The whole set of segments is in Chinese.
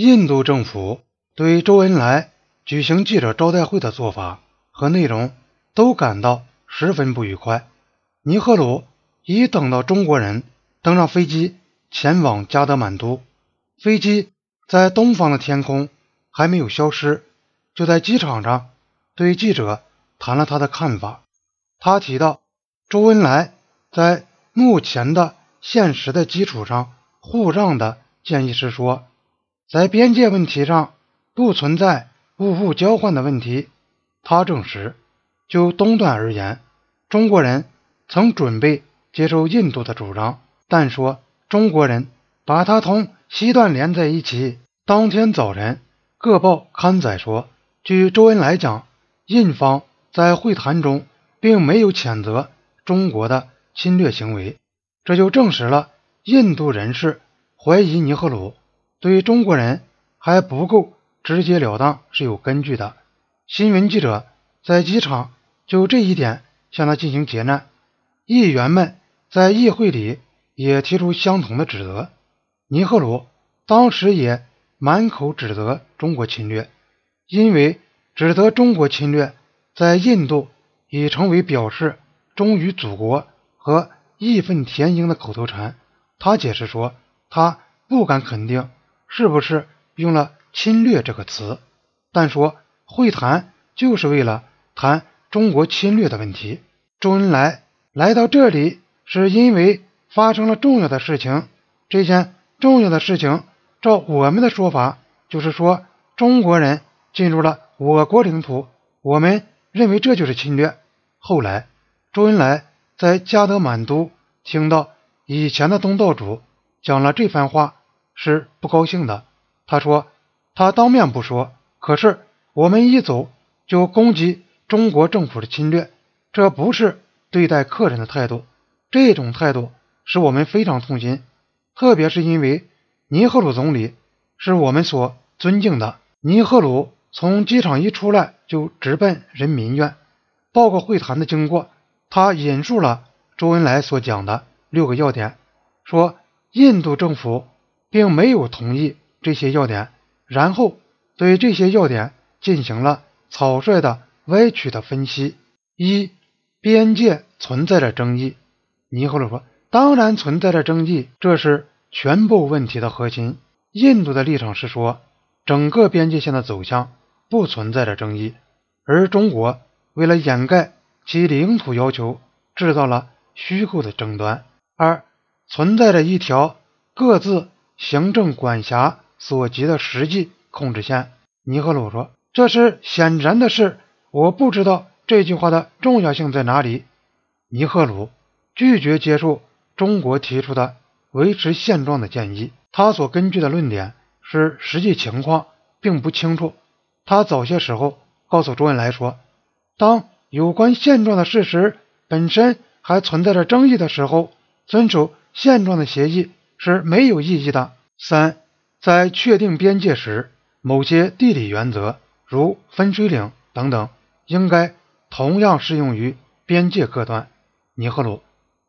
印度政府对周恩来举行记者招待会的做法和内容都感到十分不愉快。尼赫鲁已等到中国人登上飞机前往加德满都，飞机在东方的天空还没有消失，就在机场上对记者谈了他的看法。他提到，周恩来在目前的现实的基础上互让的建议是说，在边界问题上不存在物物交换的问题。他证实，就东段而言，中国人。曾准备接受印度的主张，但说中国人把它同西段连在一起。当天早晨，各报刊载说，据周恩来讲，印方在会谈中并没有谴责中国的侵略行为，这就证实了印度人士怀疑尼赫鲁对中国人还不够直截了当是有根据的。新闻记者在机场就这一点向他进行劫难。议员们在议会里也提出相同的指责。尼赫鲁当时也满口指责中国侵略，因为指责中国侵略在印度已成为表示忠于祖国和义愤填膺的口头禅。他解释说，他不敢肯定是不是用了“侵略”这个词，但说会谈就是为了谈中国侵略的问题。周恩来。来到这里是因为发生了重要的事情。这件重要的事情，照我们的说法，就是说中国人进入了我国领土，我们认为这就是侵略。后来，周恩来在加德满都听到以前的东道主讲了这番话，是不高兴的。他说：“他当面不说，可是我们一走就攻击中国政府的侵略，这不是。”对待客人的态度，这种态度使我们非常痛心，特别是因为尼赫鲁总理是我们所尊敬的。尼赫鲁从机场一出来就直奔人民院，报告会谈的经过。他引述了周恩来所讲的六个要点，说印度政府并没有同意这些要点，然后对这些要点进行了草率的歪曲的分析。一边界存在着争议，尼赫鲁说：“当然存在着争议，这是全部问题的核心。”印度的立场是说，整个边界线的走向不存在着争议，而中国为了掩盖其领土要求，制造了虚构的争端。二，存在着一条各自行政管辖所及的实际控制线。尼赫鲁说：“这是显然的事，我不知道。”这句话的重要性在哪里？尼赫鲁拒绝接受中国提出的维持现状的建议。他所根据的论点是实际情况并不清楚。他早些时候告诉周恩来说，当有关现状的事实本身还存在着争议的时候，遵守现状的协议是没有意义的。三，在确定边界时，某些地理原则，如分水岭等等，应该。同样适用于边界各端。尼赫鲁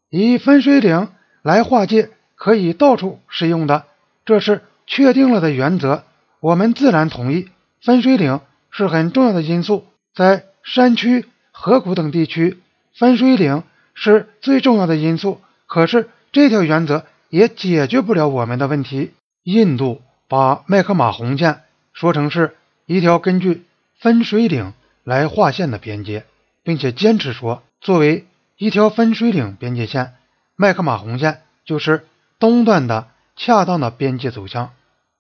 以分水岭来划界，可以到处适用的，这是确定了的原则。我们自然同意，分水岭是很重要的因素。在山区、河谷等地区，分水岭是最重要的因素。可是这条原则也解决不了我们的问题。印度把麦克马洪线说成是一条根据分水岭。来划线的边界，并且坚持说，作为一条分水岭边界线，麦克马洪线就是东段的恰当的边界走向。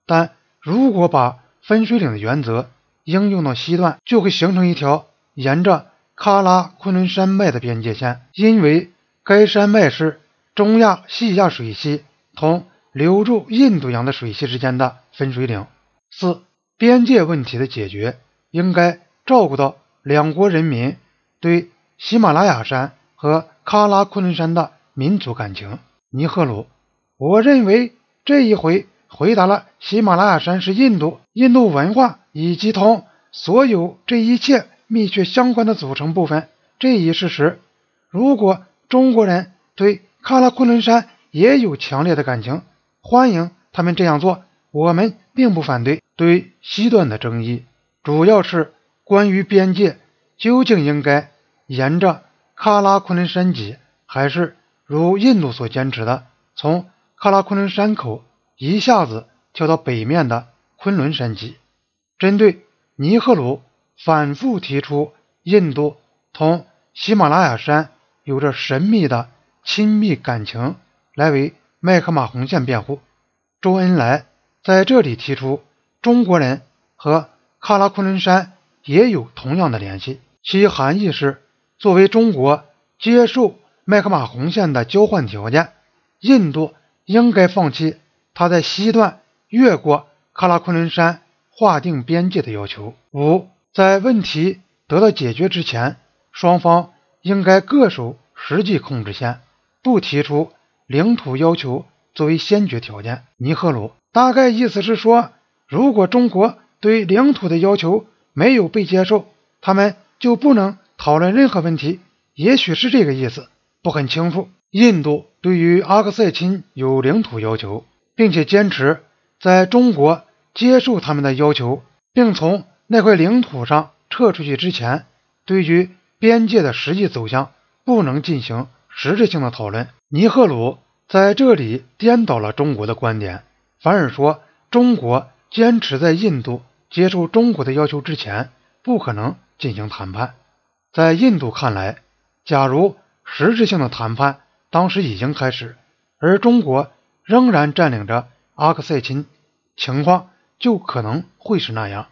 但如果把分水岭的原则应用到西段，就会形成一条沿着喀拉昆仑山脉的边界线，因为该山脉是中亚细亚水系同流入印度洋的水系之间的分水岭。四、边界问题的解决应该。照顾到两国人民对喜马拉雅山和喀拉昆仑山的民族感情。尼赫鲁，我认为这一回回答了喜马拉雅山是印度、印度文化以及同所有这一切密切相关的组成部分这一事实。如果中国人对喀拉昆仑山也有强烈的感情，欢迎他们这样做，我们并不反对对西段的争议，主要是关于边界究竟应该沿着喀拉昆仑山脊，还是如印度所坚持的从喀拉昆仑山口一下子跳到北面的昆仑山脊。针对尼赫鲁反复提出印度同喜马拉雅山有着神秘的亲密感情来为麦克马洪线辩护，周恩来在这里提出中国人和喀拉昆仑山也有同样的联系，其含义是作为中国接受麦克马洪线的交换条件，印度应该放弃他在西段越过喀拉昆仑山。划定边界的要求。五，在问题得到解决之前，双方应该各守实际控制线，不提出领土要求作为先决条件。尼赫鲁大概意思是说，如果中国对领土的要求没有被接受，他们就不能讨论任何问题。也许是这个意思，不很清楚。印度对于阿克塞钦有领土要求，并且坚持在中国。接受他们的要求，并从那块领土上撤出去之前，对于边界的实际走向不能进行实质性的讨论。尼赫鲁在这里颠倒了中国的观点，反而说中国坚持在印度接受中国的要求之前不可能进行谈判。在印度看来，假如实质性的谈判当时已经开始，而中国仍然占领着阿克塞钦，情况。就可能会是那样。